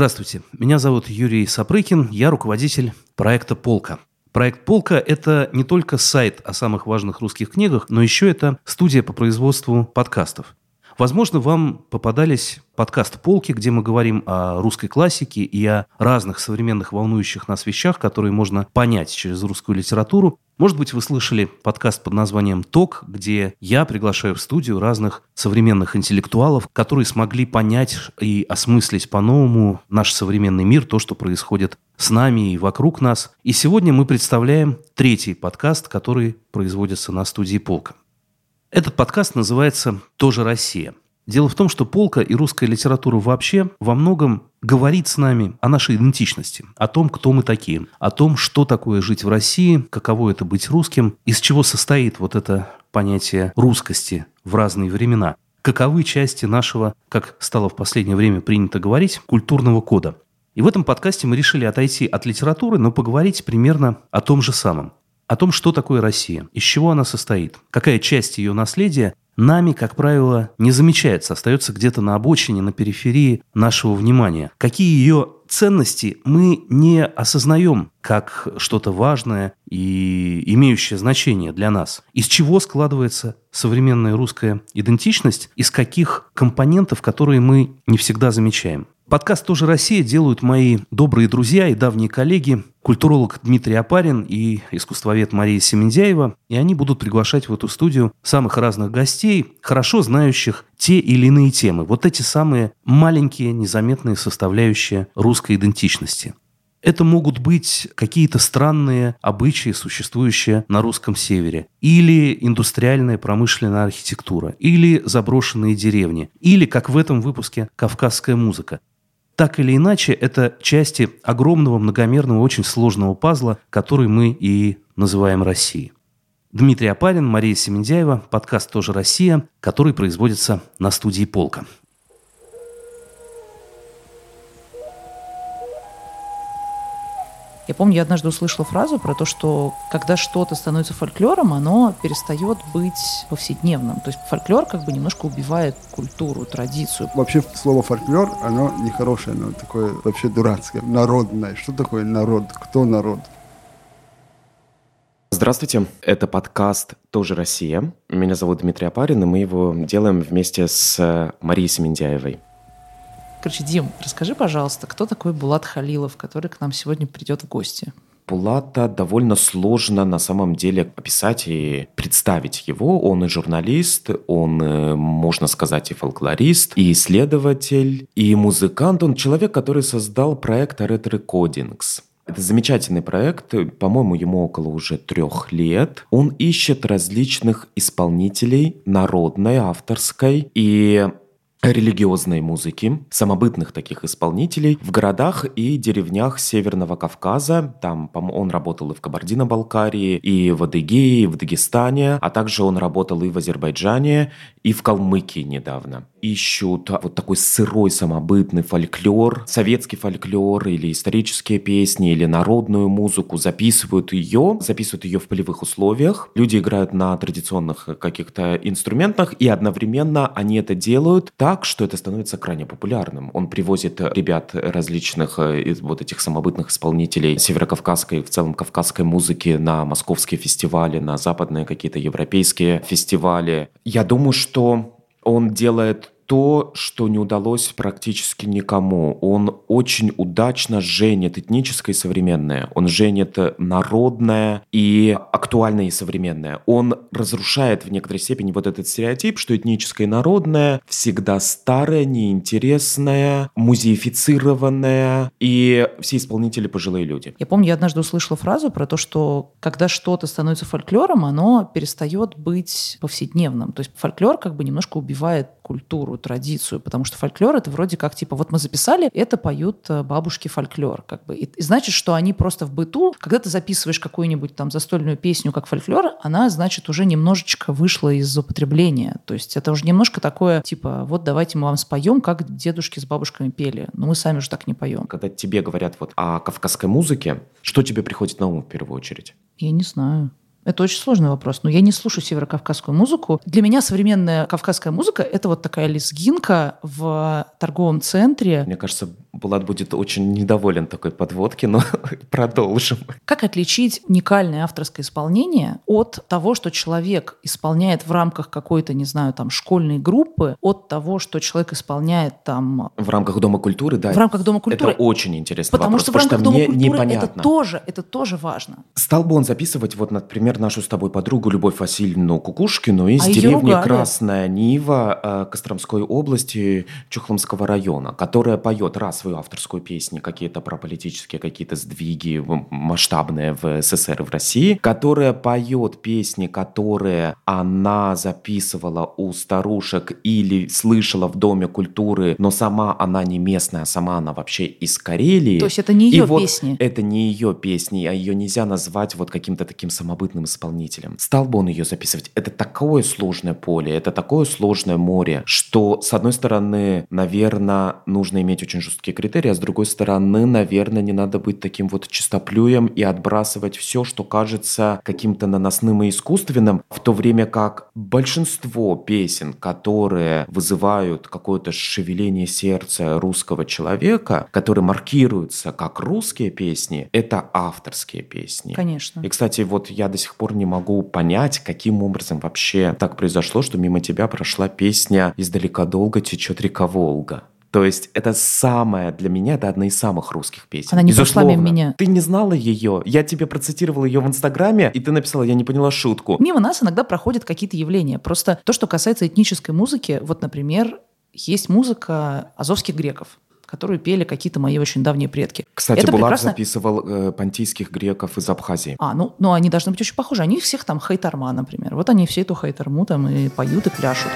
Здравствуйте, меня зовут Юрий Сапрыкин, я руководитель проекта «Полка». Проект «Полка» — это не только сайт о самых важных русских книгах, но еще это студия по производству подкастов. Возможно, вам попадались подкасты «Полки», где мы говорим о русской классике и о разных современных волнующих нас вещах, которые можно понять через русскую литературу. Может быть, вы слышали подкаст под названием «Ток», где я приглашаю в студию разных современных интеллектуалов, которые смогли понять и осмыслить по-новому наш современный мир, то, что происходит с нами и вокруг нас. И сегодня мы представляем третий подкаст, который производится на студии «Полка». Этот подкаст называется «Тоже Россия». Дело в том, что полка и русская литература вообще во многом говорит с нами о нашей идентичности, о том, кто мы такие, о том, что такое жить в России, каково это быть русским, из чего состоит вот это понятие русскости в разные времена, каковы части нашего, как стало в последнее время принято говорить, культурного кода. И в этом подкасте мы решили отойти от литературы, но поговорить примерно о том же самом о том, что такое Россия, из чего она состоит, какая часть ее наследия нами, как правило, не замечается, остается где-то на обочине, на периферии нашего внимания. Какие ее ценности мы не осознаем как что-то важное и имеющее значение для нас. Из чего складывается современная русская идентичность, из каких компонентов, которые мы не всегда замечаем. Подкаст «Тоже Россия» делают мои добрые друзья и давние коллеги, культуролог Дмитрий Апарин и искусствовед Мария Семендяева. И они будут приглашать в эту студию самых разных гостей, хорошо знающих те или иные темы. Вот эти самые маленькие, незаметные составляющие русской идентичности. Это могут быть какие-то странные обычаи, существующие на русском севере, или индустриальная промышленная архитектура, или заброшенные деревни, или, как в этом выпуске, кавказская музыка так или иначе, это части огромного, многомерного, очень сложного пазла, который мы и называем Россией. Дмитрий Апарин, Мария Семендяева, подкаст «Тоже Россия», который производится на студии «Полка». Я помню, я однажды услышала фразу про то, что когда что-то становится фольклором, оно перестает быть повседневным. То есть фольклор как бы немножко убивает культуру, традицию. Вообще слово фольклор, оно нехорошее, оно такое вообще дурацкое, народное. Что такое народ? Кто народ? Здравствуйте, это подкаст «Тоже Россия». Меня зовут Дмитрий Апарин, и мы его делаем вместе с Марией Семендяевой. Короче, Дим, расскажи, пожалуйста, кто такой Булат Халилов, который к нам сегодня придет в гости? Булата довольно сложно на самом деле описать и представить его. Он и журналист, он, э, можно сказать, и фольклорист, и исследователь, и музыкант. Он человек, который создал проект Red Recordings. Это замечательный проект, по-моему, ему около уже трех лет. Он ищет различных исполнителей народной, авторской, и религиозной музыки, самобытных таких исполнителей в городах и деревнях Северного Кавказа. Там он работал и в Кабардино-Балкарии, и в Адыгее, и в Дагестане, а также он работал и в Азербайджане, и в Калмыкии недавно ищут вот такой сырой самобытный фольклор, советский фольклор или исторические песни, или народную музыку, записывают ее, записывают ее в полевых условиях. Люди играют на традиционных каких-то инструментах, и одновременно они это делают так, что это становится крайне популярным. Он привозит ребят различных э, вот этих самобытных исполнителей северокавказской, в целом кавказской музыки на московские фестивали, на западные какие-то европейские фестивали. Я думаю, что он делает то, что не удалось практически никому. Он очень удачно женит этническое и современное. Он женит народное и актуальное и современное. Он разрушает в некоторой степени вот этот стереотип, что этническое и народное всегда старое, неинтересное, музеифицированное, и все исполнители пожилые люди. Я помню, я однажды услышала фразу про то, что когда что-то становится фольклором, оно перестает быть повседневным. То есть фольклор как бы немножко убивает культуру, традицию, потому что фольклор это вроде как типа вот мы записали, это поют э, бабушки фольклор, как бы. И, и значит, что они просто в быту, когда ты записываешь какую-нибудь там застольную песню как фольклор, она, значит, уже немножечко вышла из употребления. То есть это уже немножко такое, типа, вот давайте мы вам споем, как дедушки с бабушками пели. Но мы сами же так не поем. Когда тебе говорят вот о кавказской музыке, что тебе приходит на ум в первую очередь? Я не знаю. Это очень сложный вопрос. Но я не слушаю северокавказскую музыку. Для меня современная кавказская музыка — это вот такая лезгинка в торговом центре. Мне кажется, Булат будет очень недоволен такой подводки, но продолжим. Как отличить уникальное авторское исполнение от того, что человек исполняет в рамках какой-то, не знаю, там, школьной группы, от того, что человек исполняет там... В рамках Дома культуры, да. В рамках Дома культуры. Это очень интересный потому вопрос. Что в рамках потому Дома что мне культуры непонятно. это тоже, это тоже важно. Стал бы он записывать, вот, например, нашу с тобой подругу Любовь Васильевну Кукушкину из А деревни. Красная Нива э, Костромской области Чухломского района, которая поет раз свою авторскую песню, какие-то про политические какие-то сдвиги масштабные в СССР и в России, которая поет песни, которые она записывала у старушек или слышала в Доме культуры, но сама она не местная, сама она вообще из Карелии. То есть это не И ее вот песни. Это не ее песни, а ее нельзя назвать вот каким-то таким самобытным исполнителем. Стал бы он ее записывать? Это такое сложное поле, это такое сложное море, что, с одной стороны, наверное, нужно иметь очень жесткие критерии, а с другой стороны, наверное, не надо быть таким вот чистоплюем и отбрасывать все, что кажется каким-то наносным и искусственным, в то время как большинство песен, которые вызывают какое-то шевеление сердца русского человека, которые маркируются как русские песни, это авторские песни. Конечно. И, кстати, вот я до сих пор не могу понять, каким образом вообще так произошло, что мимо тебя прошла песня «Издалека долго течет река Волга». То есть это самая, для меня, это одна из самых русских песен. Она не прошла мимо меня. Ты не знала ее. Я тебе процитировал ее в Инстаграме, и ты написала, я не поняла шутку. Мимо нас иногда проходят какие-то явления. Просто то, что касается этнической музыки, вот, например, есть музыка азовских греков, которую пели какие-то мои очень давние предки. Кстати, Это Булат прекрасно- записывал э, понтийских греков из Абхазии. А, ну, ну, они должны быть очень похожи. Они всех там хайтарма, например. Вот они все эту хайтарму там и поют, и пляшут.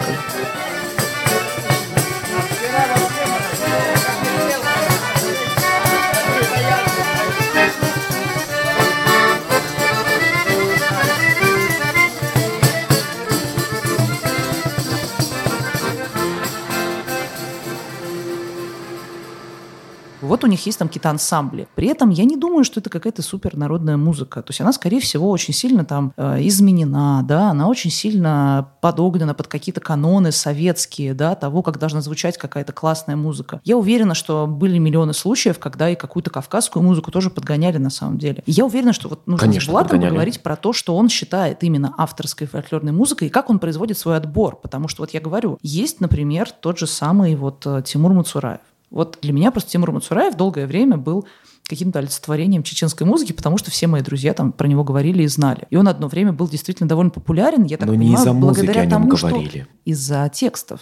Вот у них есть там какие-то ансамбли. При этом я не думаю, что это какая-то супер народная музыка. То есть она, скорее всего, очень сильно там э, изменена, да, она очень сильно подогнана под какие-то каноны советские, да, того, как должна звучать какая-то классная музыка. Я уверена, что были миллионы случаев, когда и какую-то кавказскую музыку тоже подгоняли на самом деле. И я уверена, что вот нужно Конечно, с Булатом подгоняли. поговорить про то, что он считает именно авторской фольклорной музыкой и как он производит свой отбор. Потому что вот я говорю, есть, например, тот же самый вот э, Тимур Мацураев. Вот для меня просто Тимур Мацураев долгое время был каким-то олицетворением чеченской музыки, потому что все мои друзья там про него говорили и знали. И он одно время был действительно довольно популярен, я так Но не понимаю, из-за музыки благодаря о нем тому, что говорили. из-за текстов.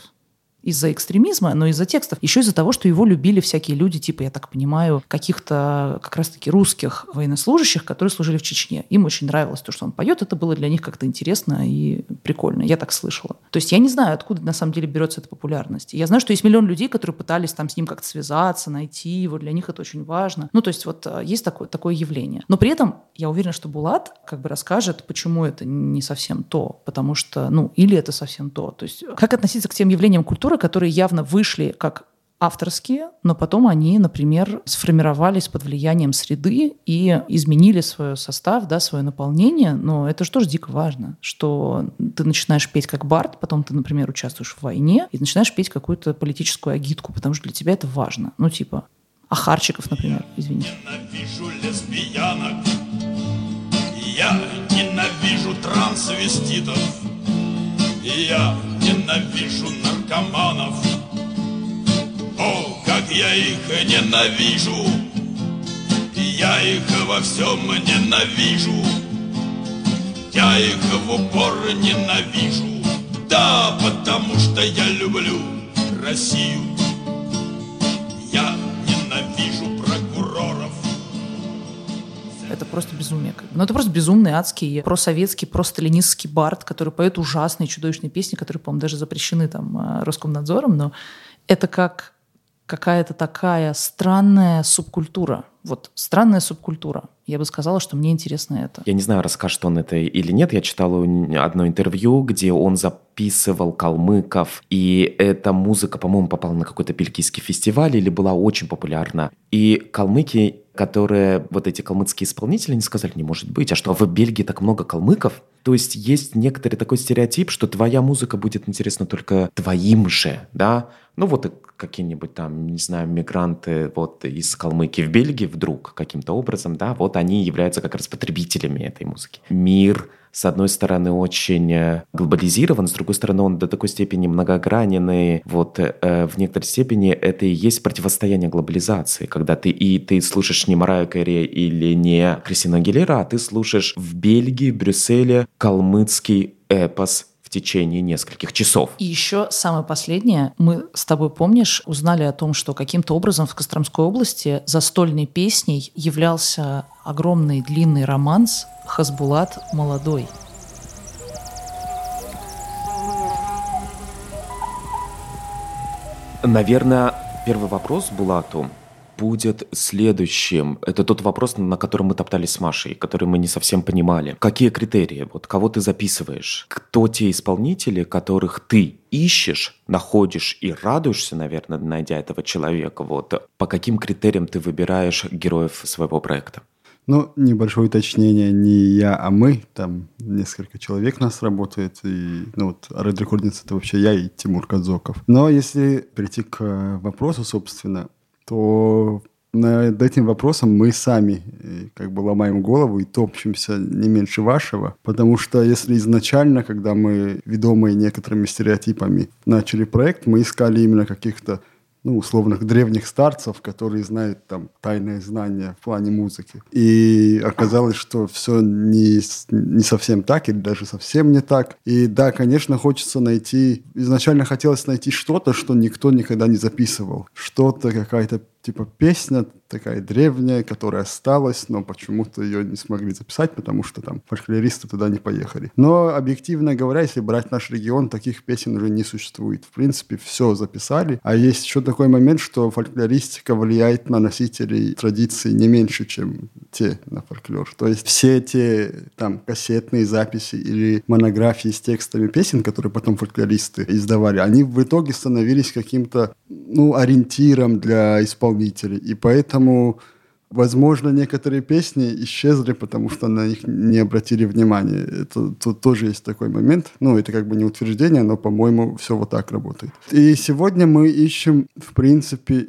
Из-за экстремизма, но из-за текстов. Еще из-за того, что его любили всякие люди, типа, я так понимаю, каких-то как раз-таки русских военнослужащих, которые служили в Чечне. Им очень нравилось то, что он поет. Это было для них как-то интересно и прикольно. Я так слышала. То есть я не знаю, откуда на самом деле берется эта популярность. Я знаю, что есть миллион людей, которые пытались там с ним как-то связаться, найти его. Для них это очень важно. Ну, то есть вот э, есть такое, такое явление. Но при этом я уверена, что Булат как бы расскажет, почему это не совсем то. Потому что, ну, или это совсем то. То есть как относиться к тем явлениям культуры, которые явно вышли как авторские, но потом они, например, сформировались под влиянием среды и изменили свой состав, да, свое наполнение. Но это же тоже дико важно, что ты начинаешь петь как бард, потом ты, например, участвуешь в войне и начинаешь петь какую-то политическую агитку, потому что для тебя это важно. Ну, типа, Ахарчиков, например. Ненавижу лесбиянок Я ненавижу трансвеститов Я ненавижу наркоманов. О, как я их ненавижу! Я их во всем ненавижу! Я их в упор ненавижу! Да, потому что я люблю Россию Это просто безумие. бы. Ну, это просто безумный, адский, просоветский, просталинистский бард, который поет ужасные, чудовищные песни, которые, по-моему, даже запрещены там э, Роскомнадзором, но это как какая-то такая странная субкультура. Вот странная субкультура. Я бы сказала, что мне интересно это. Я не знаю, расскажет он это или нет. Я читал у н- одно интервью, где он записывал калмыков, и эта музыка, по-моему, попала на какой-то бельгийский фестиваль или была очень популярна. И калмыки которые вот эти калмыцкие исполнители, они сказали, не может быть, а что в Бельгии так много калмыков? То есть есть некоторый такой стереотип, что твоя музыка будет интересна только твоим же, да? Ну вот какие-нибудь там, не знаю, мигранты вот из Калмыкии в Бельгии вдруг каким-то образом, да, вот они являются как раз потребителями этой музыки. Мир с одной стороны, очень э, глобализирован, с другой стороны, он до такой степени многогранен, вот э, в некоторой степени это и есть противостояние глобализации, когда ты и ты слушаешь не Мараю Кэрри или не Кристина Агилера, а ты слушаешь в Бельгии, Брюсселе калмыцкий эпос течение нескольких часов. И еще самое последнее. Мы с тобой, помнишь, узнали о том, что каким-то образом в Костромской области застольной песней являлся огромный длинный романс «Хасбулат молодой». Наверное, первый вопрос Булату будет следующим. Это тот вопрос, на котором мы топтались с Машей, который мы не совсем понимали. Какие критерии? Вот кого ты записываешь? Кто те исполнители, которых ты ищешь, находишь и радуешься, наверное, найдя этого человека? Вот по каким критериям ты выбираешь героев своего проекта? Ну, небольшое уточнение, не я, а мы. Там несколько человек нас работает. И, ну, вот Red Recordings это вообще я и Тимур Кадзоков. Но если прийти к вопросу, собственно, то над этим вопросом мы сами э, как бы ломаем голову и топчемся не меньше вашего, потому что если изначально, когда мы, ведомые некоторыми стереотипами, начали проект, мы искали именно каких-то ну, условных древних старцев, которые знают там тайные знания в плане музыки. И оказалось, что все не, не совсем так, или даже совсем не так. И да, конечно, хочется найти... Изначально хотелось найти что-то, что никто никогда не записывал. Что-то, какая-то типа песня такая древняя, которая осталась, но почему-то ее не смогли записать, потому что там фольклористы туда не поехали. Но, объективно говоря, если брать наш регион, таких песен уже не существует. В принципе, все записали. А есть еще такой момент, что фольклористика влияет на носителей традиций не меньше, чем те на фольклор. То есть все те там кассетные записи или монографии с текстами песен, которые потом фольклористы издавали, они в итоге становились каким-то ну, ориентиром для исполнителей. И поэтому, возможно, некоторые песни исчезли, потому что на них не обратили внимания. Это тут тоже есть такой момент. Ну, это как бы не утверждение, но, по-моему, все вот так работает. И сегодня мы ищем, в принципе,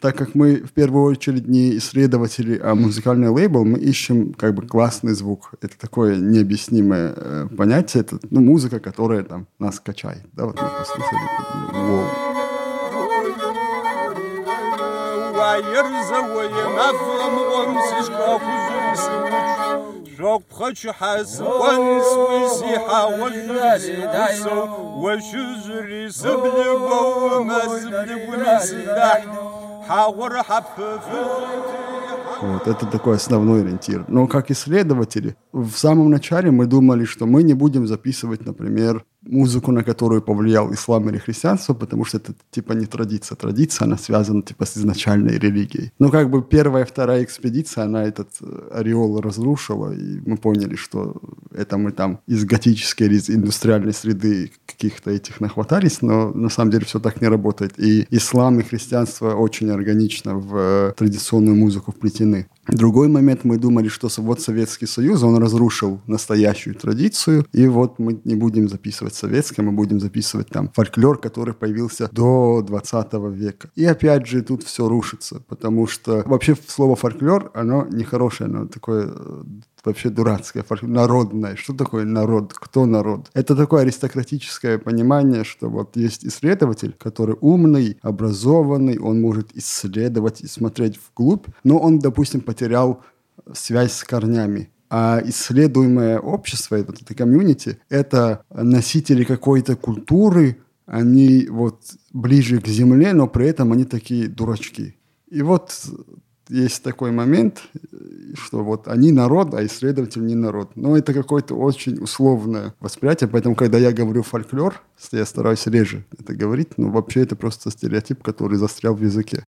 так как мы в первую очередь не исследователи, а музыкальный лейбл, мы ищем как бы классный звук. Это такое необъяснимое э, понятие. Это ну, музыка, которая там нас качает. Да, вот мы послушали. Воу. Гуаер зауэ мафӏэм гъуэм си щхьэхужьым сыуч жокъухъэ чыхьэсыкӏуэн сыуи си хьэгъуэлӏым сыусэу уэщыжьри сыблыгъуэу мэзыблыгъуми сыдахь хьэгъуэр хьэпыфыр вот, это такой основной ориентир. Но как исследователи, в самом начале мы думали, что мы не будем записывать, например, музыку, на которую повлиял ислам или христианство, потому что это типа не традиция. Традиция, она связана типа с изначальной религией. Но как бы первая, вторая экспедиция, она этот э, ореол разрушила, и мы поняли, что это мы там из готической или из индустриальной среды каких-то этих нахватались, но на самом деле все так не работает. И ислам и христианство очень органично в э, традиционную музыку вплетены. Другой момент, мы думали, что вот Советский Союз, он разрушил настоящую традицию, и вот мы не будем записывать советское, мы будем записывать там фольклор, который появился до 20 века. И опять же тут все рушится, потому что вообще слово фольклор, оно нехорошее, оно такое э, вообще дурацкое, народное. Что такое народ? Кто народ? Это такое аристократическое понимание, что вот есть исследователь, который умный, образованный, он может исследовать и смотреть вглубь, но он, допустим, потерял связь с корнями. А исследуемое общество, это, это комьюнити, это носители какой-то культуры, они вот ближе к земле, но при этом они такие дурачки. И вот есть такой момент, что вот они народ, а исследователь не народ. Но это какое-то очень условное восприятие, поэтому, когда я говорю фольклор, я стараюсь реже это говорить, но вообще это просто стереотип, который застрял в языке.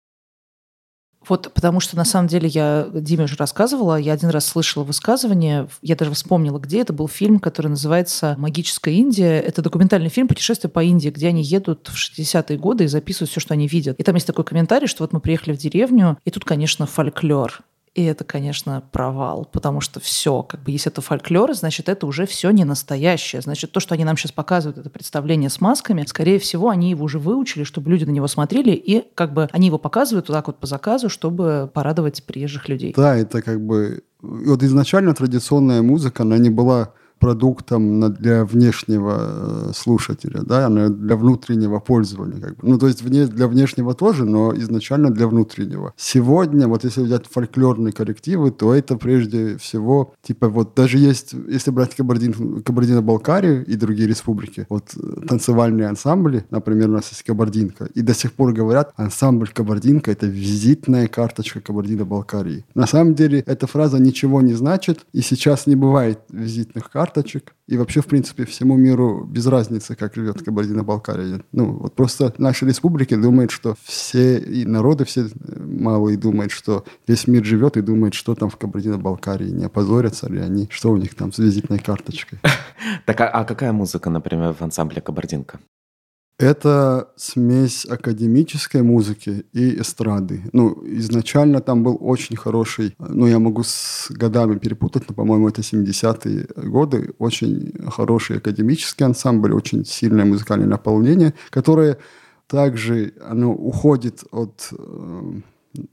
Вот потому что на самом деле я Диме уже рассказывала, я один раз слышала высказывание, я даже вспомнила, где это был фильм, который называется «Магическая Индия». Это документальный фильм «Путешествие по Индии», где они едут в 60-е годы и записывают все, что они видят. И там есть такой комментарий, что вот мы приехали в деревню, и тут, конечно, фольклор. И это, конечно, провал, потому что все, как бы, если это фольклор, значит, это уже все не настоящее. Значит, то, что они нам сейчас показывают, это представление с масками, скорее всего, они его уже выучили, чтобы люди на него смотрели, и как бы они его показывают вот так вот по заказу, чтобы порадовать приезжих людей. Да, это как бы... Вот изначально традиционная музыка, она не была продуктом для внешнего э, слушателя, да, она для внутреннего пользования. Как бы. Ну, то есть вне, для внешнего тоже, но изначально для внутреннего. Сегодня, вот если взять фольклорные коллективы, то это прежде всего, типа вот даже есть, если брать Кабардин, Кабардино-Балкарию и другие республики, вот э, танцевальные ансамбли, например, у нас есть Кабардинка, и до сих пор говорят, ансамбль Кабардинка – это визитная карточка Кабардино-Балкарии. На самом деле эта фраза ничего не значит, и сейчас не бывает визитных карт, карточек. И вообще, в принципе, всему миру без разницы, как живет Кабардино-Балкария. Ну, вот просто наши республики думают, что все и народы все э, малые думают, что весь мир живет и думает, что там в Кабардино-Балкарии. Не опозорятся ли они, что у них там с визитной карточкой. Так, а, а какая музыка, например, в ансамбле «Кабардинка»? Это смесь академической музыки и эстрады. Ну, изначально там был очень хороший, ну, я могу с годами перепутать, но, по-моему, это 70-е годы, очень хороший академический ансамбль, очень сильное музыкальное наполнение, которое также оно уходит от э,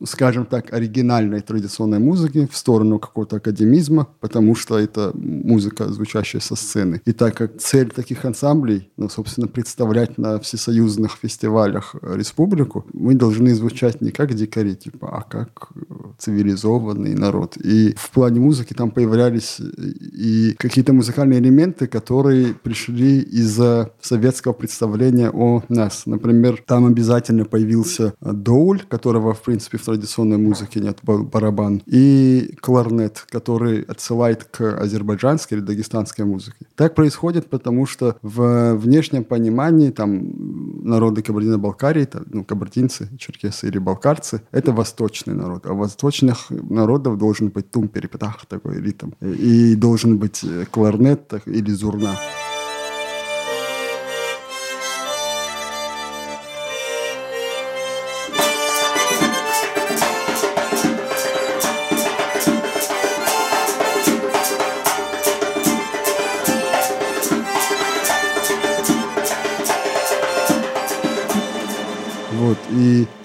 скажем так, оригинальной традиционной музыки в сторону какого-то академизма, потому что это музыка, звучащая со сцены. И так как цель таких ансамблей, ну, собственно, представлять на всесоюзных фестивалях республику, мы должны звучать не как дикари, типа, а как цивилизованный народ. И в плане музыки там появлялись и какие-то музыкальные элементы, которые пришли из-за советского представления о нас. Например, там обязательно появился доуль, которого, в принципе, принципе, в традиционной музыке нет барабан, и кларнет, который отсылает к азербайджанской или дагестанской музыке. Так происходит, потому что в внешнем понимании там народы Кабардино-Балкарии, ну, кабардинцы, черкесы или балкарцы, это восточный народ. А восточных народов должен быть тум-перепетах такой ритм. И должен быть кларнет или зурна. И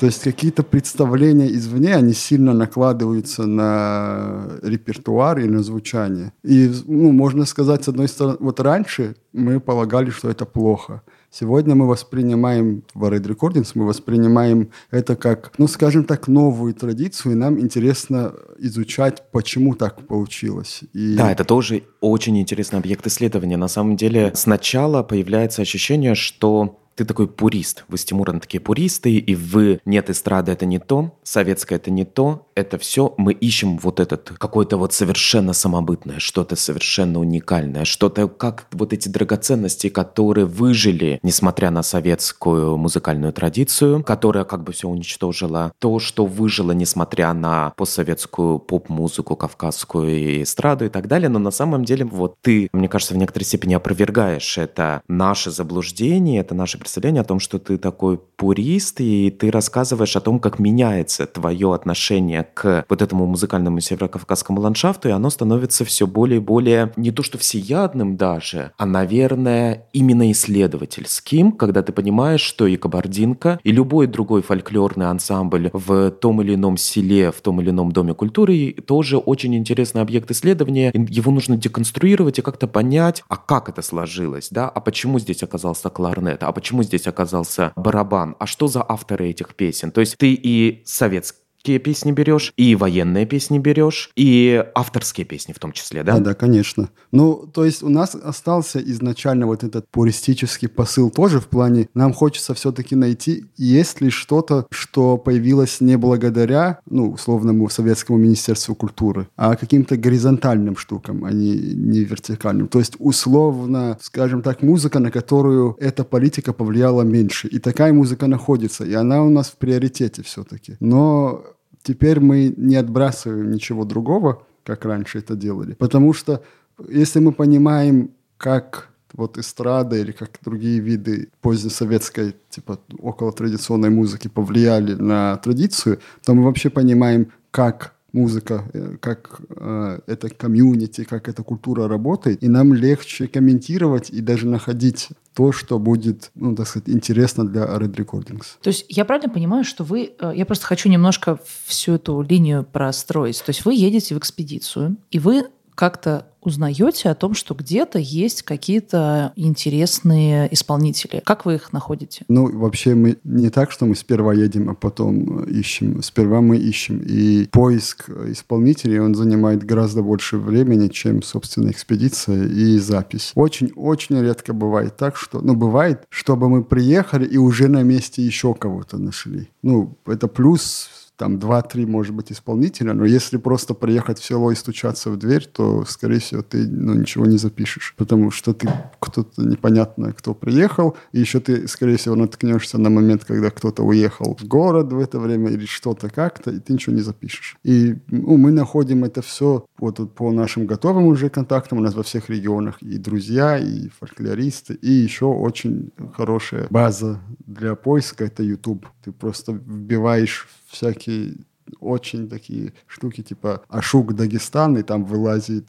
то есть какие-то представления извне, они сильно накладываются на репертуар и на звучание. И ну, можно сказать, с одной стороны, вот раньше мы полагали, что это плохо. Сегодня мы воспринимаем в Red Recordings, мы воспринимаем это как, ну, скажем так, новую традицию, и нам интересно изучать, почему так получилось. И... Да, это тоже очень интересный объект исследования. На самом деле сначала появляется ощущение, что ты такой пурист. Вы с Тимуром такие пуристы, и вы нет эстрады это не то, советское это не то, это все мы ищем вот этот какое-то вот совершенно самобытное, что-то совершенно уникальное, что-то как вот эти драгоценности, которые выжили, несмотря на советскую музыкальную традицию, которая как бы все уничтожила, то, что выжило, несмотря на постсоветскую поп-музыку, кавказскую эстраду и так далее, но на самом деле вот ты, мне кажется, в некоторой степени опровергаешь это наше заблуждение, это наше представление о том, что ты такой пурист, и ты рассказываешь о том, как меняется твое отношение к вот этому музыкальному северокавказскому ландшафту, и оно становится все более и более не то что всеядным даже, а, наверное, именно исследовательским, когда ты понимаешь, что и кабардинка, и любой другой фольклорный ансамбль в том или ином селе, в том или ином доме культуры тоже очень интересный объект исследования. Его нужно деконструировать и как-то понять, а как это сложилось, да, а почему здесь оказался кларнет, а почему почему здесь оказался барабан, а что за авторы этих песен. То есть ты и советский авторские песни берешь, и военные песни берешь, и авторские песни в том числе, да? Да, да, конечно. Ну, то есть у нас остался изначально вот этот пуристический посыл тоже в плане, нам хочется все-таки найти, есть ли что-то, что появилось не благодаря, ну, условному советскому министерству культуры, а каким-то горизонтальным штукам, а не, не вертикальным. То есть условно, скажем так, музыка, на которую эта политика повлияла меньше. И такая музыка находится, и она у нас в приоритете все-таки. Но Теперь мы не отбрасываем ничего другого, как раньше это делали. Потому что если мы понимаем, как вот эстрада или как другие виды позднесоветской, типа около традиционной музыки повлияли на традицию, то мы вообще понимаем, как музыка, э, как э, это комьюнити, как эта культура работает, и нам легче комментировать и даже находить то, что будет, ну, так сказать, интересно для Red Recordings. То есть я правильно понимаю, что вы... э, Я просто хочу немножко всю эту линию простроить. То есть вы едете в экспедицию, и вы как-то узнаете о том, что где-то есть какие-то интересные исполнители. Как вы их находите? Ну, вообще мы не так, что мы сперва едем, а потом э, ищем. Сперва мы ищем. И поиск исполнителей, он занимает гораздо больше времени, чем, собственно, экспедиция и запись. Очень-очень редко бывает так, что... Ну, бывает, чтобы мы приехали и уже на месте еще кого-то нашли. Ну, это плюс там два-три, может быть, исполнителя, но если просто приехать в село и стучаться в дверь, то, скорее всего, ты ну, ничего не запишешь, потому что ты кто-то непонятно, кто приехал, и еще ты, скорее всего, наткнешься на момент, когда кто-то уехал в город в это время или что-то как-то, и ты ничего не запишешь. И ну, мы находим это все вот по нашим готовым уже контактам, у нас во всех регионах и друзья, и фольклористы, и еще очень хорошая база для поиска — это YouTube. Ты просто вбиваешь всякие очень такие штуки, типа Ашук Дагестан, и там вылазит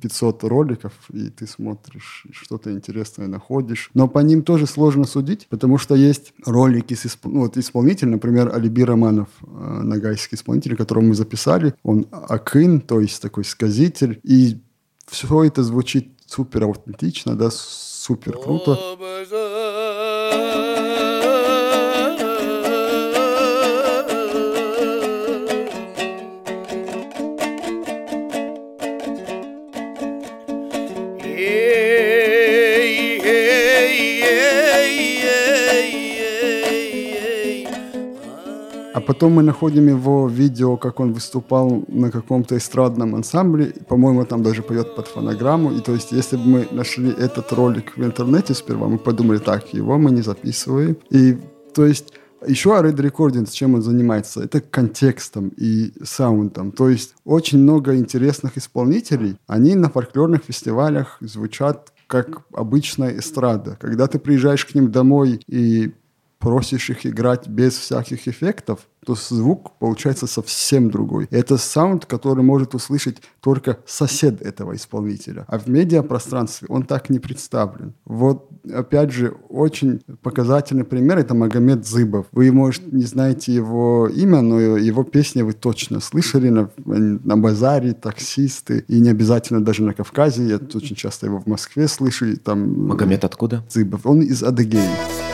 500 роликов, и ты смотришь, что-то интересное находишь. Но по ним тоже сложно судить, потому что есть ролики с исп... ну, вот исполнитель, например, Алиби Романов, э, нагайский исполнитель, которого мы записали. Он акын, то есть такой сказитель, и все это звучит супер аутентично, да, супер круто. А потом мы находим его видео, как он выступал на каком-то эстрадном ансамбле. По-моему, там даже поет под фонограмму. И то есть, если бы мы нашли этот ролик в интернете сперва, мы подумали, так, его мы не записываем. И то есть еще Red Recordings, чем он занимается, это контекстом и саундом. То есть очень много интересных исполнителей, они на фольклорных фестивалях звучат как обычная эстрада. Когда ты приезжаешь к ним домой и просишь их играть без всяких эффектов, то звук получается совсем другой. Это саунд, который может услышать только сосед этого исполнителя. А в медиапространстве он так не представлен. Вот, опять же, очень показательный пример – это Магомед Зыбов. Вы, может, не знаете его имя, но его песни вы точно слышали на, на базаре, таксисты, и не обязательно даже на Кавказе. Я очень часто его в Москве слышу. И там Магомед откуда? Зыбов. Он из Адыгеи.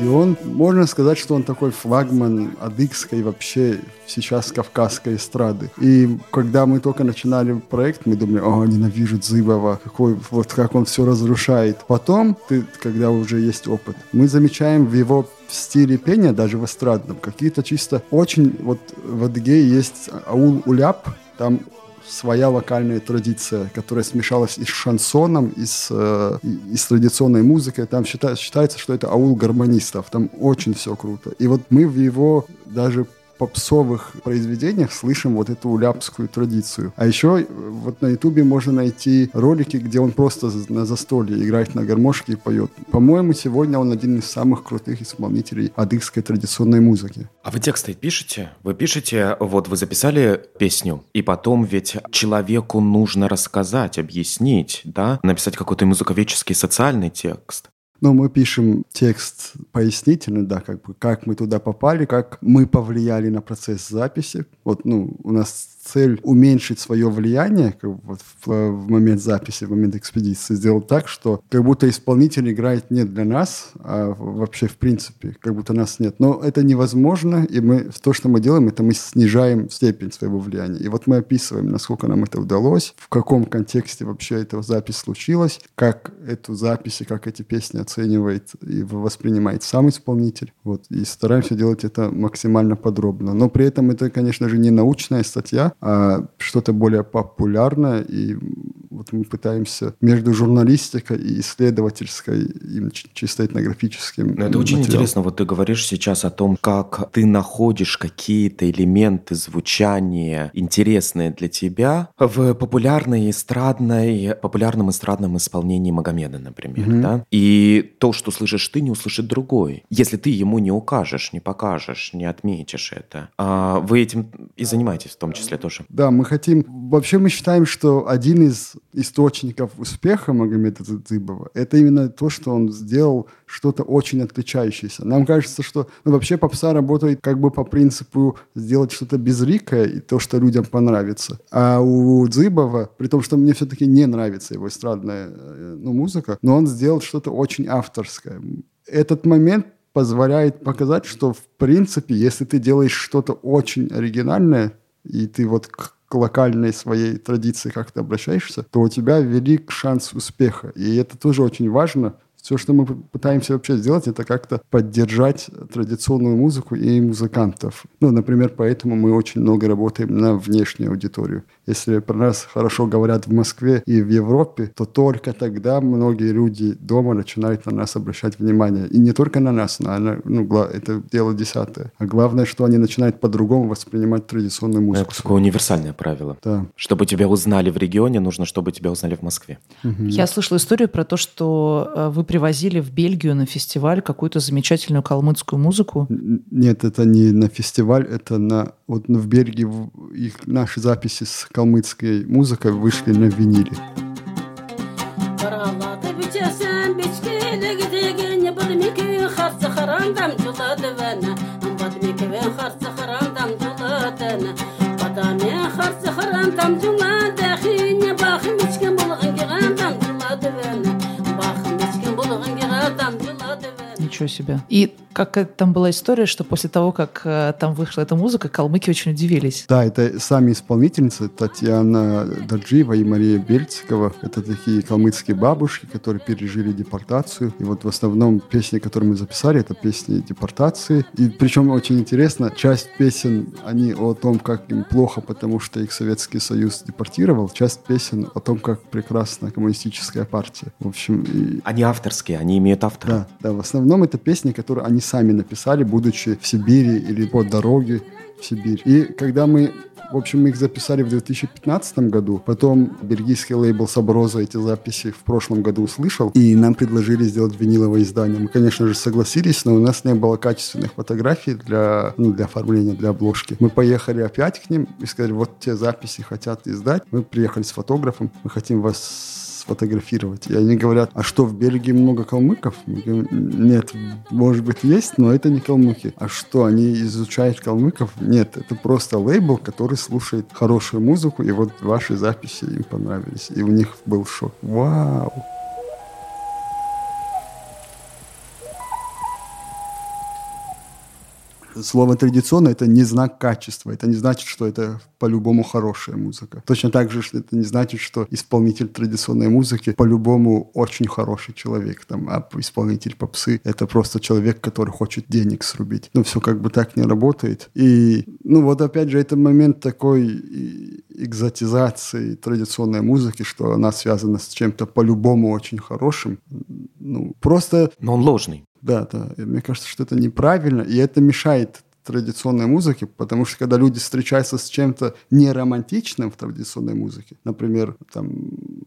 И он, можно сказать, что он такой флагман адыгской вообще сейчас кавказской эстрады. И когда мы только начинали проект, мы думали, о, ненавижу Зыбова, какой, вот как он все разрушает. Потом, ты, когда уже есть опыт, мы замечаем в его стиле пения, даже в эстрадном, какие-то чисто очень... Вот в Адыгее есть аул Уляп, там своя локальная традиция, которая смешалась и с шансоном, и с, э, и с традиционной музыкой. Там счита, считается, что это аул гармонистов. Там очень все круто. И вот мы в его даже попсовых произведениях слышим вот эту уляпскую традицию. А еще э, вот на ютубе можно найти ролики, где он просто на застолье играет на гармошке и поет. По-моему, сегодня он один из самых крутых исполнителей адыгской традиционной музыки. А вы тексты пишете? Вы пишете, вот вы записали песню, и потом ведь человеку нужно рассказать, объяснить, да? Написать какой-то музыковедческий социальный текст. Ну, мы пишем текст пояснительный, да, как бы, как мы туда попали, как мы повлияли на процесс записи. Вот, ну, у нас цель уменьшить свое влияние как бы, вот, в, в момент записи, в момент экспедиции, сделать так, что как будто исполнитель играет не для нас, а вообще в принципе, как будто нас нет. Но это невозможно, и мы то, что мы делаем, это мы снижаем степень своего влияния. И вот мы описываем, насколько нам это удалось, в каком контексте вообще эта запись случилась, как эту запись и как эти песни оценивает и воспринимает сам исполнитель. Вот, и стараемся делать это максимально подробно. Но при этом это, конечно же, не научная статья, а что-то более популярное и вот мы пытаемся между журналистикой и исследовательской, и чисто этнографическим Но это очень материалом. интересно. Вот ты говоришь сейчас о том, как ты находишь какие-то элементы звучания интересные для тебя в популярной эстрадной, популярном эстрадном исполнении Магомеда, например, Мгм. да? И то, что слышишь ты, не услышит другой. Если ты ему не укажешь, не покажешь, не отметишь это. А вы этим и занимаетесь в том числе тоже. Да, мы хотим... Вообще мы считаем, что один из источников успеха Магомеда Дзыбова – это именно то, что он сделал что-то очень отличающееся. Нам кажется, что ну, вообще попса работает как бы по принципу сделать что-то безликое и то, что людям понравится. А у Дзыбова, при том, что мне все-таки не нравится его эстрадная э, ну, музыка, но он сделал что-то очень авторское. Этот момент позволяет показать, что в принципе, если ты делаешь что-то очень оригинальное, и ты вот к к локальной своей традиции как-то обращаешься, то у тебя велик шанс успеха. И это тоже очень важно. Все, что мы пытаемся вообще сделать, это как-то поддержать традиционную музыку и музыкантов. Ну, например, поэтому мы очень много работаем на внешнюю аудиторию. Если про нас хорошо говорят в Москве и в Европе, то только тогда многие люди дома начинают на нас обращать внимание. И не только на нас, но на, ну, это дело десятое. А главное, что они начинают по-другому воспринимать традиционную музыку. Это такое универсальное правило. Да. Чтобы тебя узнали в регионе, нужно, чтобы тебя узнали в Москве. Я слышала историю про то, что э, вы привозили в Бельгию на фестиваль какую-то замечательную калмыцкую музыку. Нет, это не на фестиваль, это на... Вот в Бельгии их, наши записи с калмыцкой музыкой вышли на виниле. Gidegin себе. И как там была история, что после того, как э, там вышла эта музыка, калмыки очень удивились. Да, это сами исполнительницы Татьяна Даджиева и Мария Бельцикова. Это такие калмыцкие бабушки, которые пережили депортацию. И вот в основном песни, которые мы записали, это песни депортации. И причем очень интересно, часть песен, они о том, как им плохо, потому что их Советский Союз депортировал. Часть песен о том, как прекрасна коммунистическая партия. В общем, и Они авторские, они имеют автора. да, да, в основном это песни, которые они сами написали, будучи в Сибири или по дороге в Сибирь. И когда мы, в общем, мы их записали в 2015 году, потом бельгийский лейбл Саброза эти записи в прошлом году услышал, и нам предложили сделать виниловое издание. Мы, конечно же, согласились, но у нас не было качественных фотографий для, ну, для оформления, для обложки. Мы поехали опять к ним и сказали, вот те записи хотят издать. Мы приехали с фотографом, мы хотим вас сфотографировать. И они говорят, а что, в Бельгии много калмыков? Мы говорим, нет, может быть, есть, но это не калмыки. А что, они изучают калмыков? Нет, это просто лейбл, который слушает хорошую музыку, и вот ваши записи им понравились. И у них был шок. Вау! Слово традиционно это не знак качества. Это не значит, что это по-любому хорошая музыка. Точно так же, что это не значит, что исполнитель традиционной музыки по-любому очень хороший человек. Там, а исполнитель попсы это просто человек, который хочет денег срубить. Ну, все как бы так не работает. И, ну, вот опять же, это момент такой экзотизации традиционной музыки, что она связана с чем-то по-любому очень хорошим. Ну, просто Но он ложный. Да, да. И мне кажется, что это неправильно, и это мешает традиционной музыке, потому что когда люди встречаются с чем-то неромантичным в традиционной музыке, например, там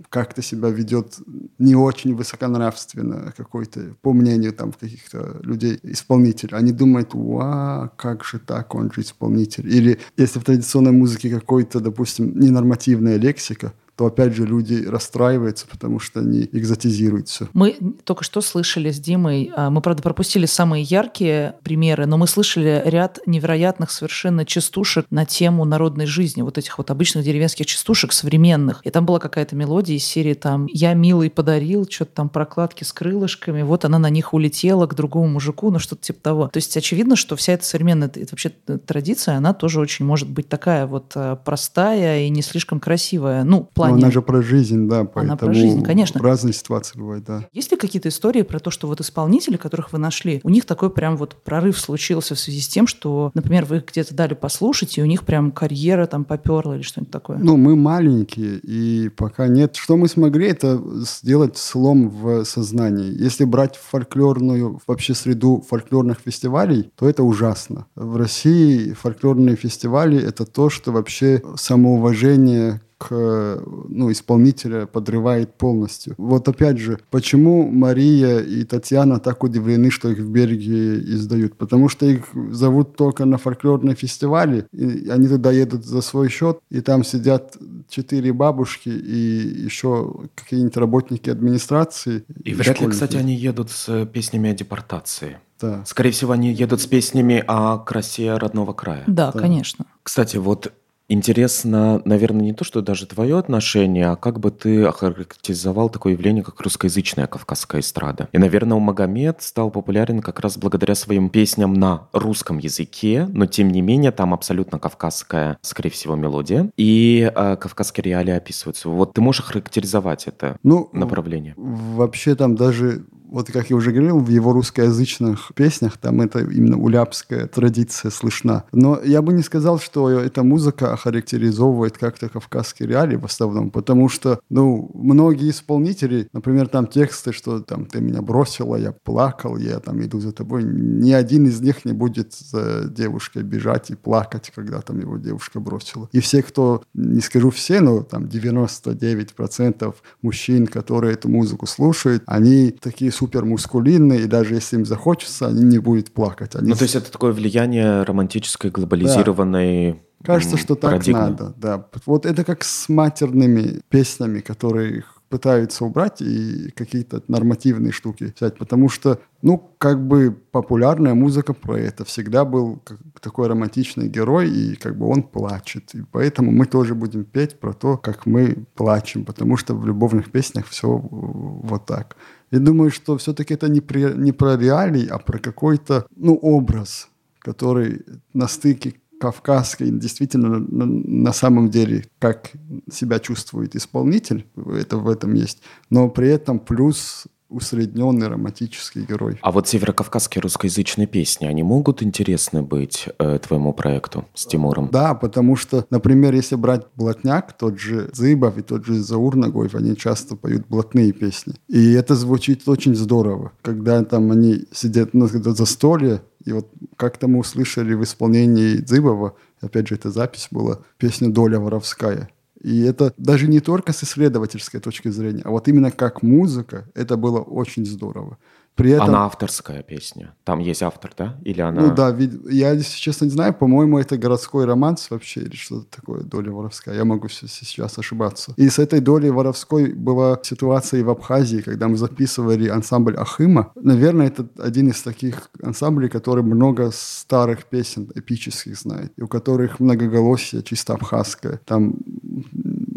как-то себя ведет не очень высоконравственно какой-то, по мнению там каких-то людей, исполнитель, они думают, вау, как же так, он же исполнитель. Или если в традиционной музыке какой-то, допустим, ненормативная лексика, то опять же люди расстраиваются, потому что они экзотизируют все. Мы только что слышали с Димой, а, мы, правда, пропустили самые яркие примеры, но мы слышали ряд невероятных совершенно частушек на тему народной жизни, вот этих вот обычных деревенских частушек современных. И там была какая-то мелодия из серии там «Я милый подарил», что-то там прокладки с крылышками, вот она на них улетела к другому мужику, ну что-то типа того. То есть очевидно, что вся эта современная это вообще традиция, она тоже очень может быть такая вот а, простая и не слишком красивая. Ну, плане... Но она же про жизнь, да, поэтому про жизнь, конечно. разные ситуации бывают, да. Есть ли какие-то истории про то, что вот исполнители, которых вы нашли, у них такой прям вот прорыв случился в связи с тем, что, например, вы их где-то дали послушать, и у них прям карьера там поперла или что-нибудь такое? Ну, мы маленькие, и пока нет. Что мы смогли, это сделать слом в сознании. Если брать фольклорную вообще среду фольклорных фестивалей, то это ужасно. В России фольклорные фестивали — это то, что вообще самоуважение ну, исполнителя подрывает полностью. Вот опять же, почему Мария и Татьяна так удивлены, что их в Бельгии издают? Потому что их зовут только на фольклорные фестивали, и они туда едут за свой счет, и там сидят четыре бабушки и еще какие-нибудь работники администрации. И, и вряд ли, кстати, они едут с песнями о депортации. Да. Скорее всего, они едут с песнями о красе родного края. Да, да. конечно. Кстати, вот Интересно, наверное, не то, что даже твое отношение, а как бы ты охарактеризовал такое явление, как русскоязычная кавказская эстрада. И, наверное, Магомед стал популярен как раз благодаря своим песням на русском языке, но, тем не менее, там абсолютно кавказская, скорее всего, мелодия, и э, кавказские реалии описываются. Вот ты можешь охарактеризовать это ну, направление? Вообще там даже вот как я уже говорил, в его русскоязычных песнях там это именно уляпская традиция слышна. Но я бы не сказал, что эта музыка охарактеризовывает как-то кавказские реалии в основном, потому что, ну, многие исполнители, например, там тексты, что там ты меня бросила, я плакал, я там иду за тобой, ни один из них не будет за девушкой бежать и плакать, когда там его девушка бросила. И все, кто, не скажу все, но там 99% мужчин, которые эту музыку слушают, они такие супер мускулинные, и даже если им захочется, они не будут плакать. Они... Ну, то есть это такое влияние романтической, глобализированной... Да. Кажется, что так надо, да. Вот это как с матерными песнями, которые их пытаются убрать и какие-то нормативные штуки взять, потому что, ну, как бы популярная музыка про это. Всегда был такой романтичный герой, и как бы он плачет. И поэтому мы тоже будем петь про то, как мы плачем, потому что в любовных песнях все вот так. Я думаю, что все-таки это не, при, не про реалий, а про какой-то ну, образ, который на стыке кавказской, действительно на, на самом деле, как себя чувствует исполнитель, это в этом есть, но при этом плюс усредненный романтический герой. А вот северокавказские русскоязычные песни, они могут интересны быть э, твоему проекту с Тимуром? Да, потому что, например, если брать блатняк, тот же Зыбов и тот же Заур Нагоев, они часто поют блатные песни. И это звучит очень здорово, когда там они сидят на застолье, и вот как-то мы услышали в исполнении Дзыбова, опять же, эта запись была, песню «Доля воровская». И это даже не только с исследовательской точки зрения, а вот именно как музыка, это было очень здорово. При этом... Она авторская песня. Там есть автор, да? Или она... Ну да, я, если честно, не знаю. По-моему, это городской романс вообще или что-то такое, доля воровская. Я могу сейчас ошибаться. И с этой долей воровской была ситуация и в Абхазии, когда мы записывали ансамбль Ахыма. Наверное, это один из таких ансамблей, который много старых песен эпических знает, и у которых многоголосие чисто абхазское. Там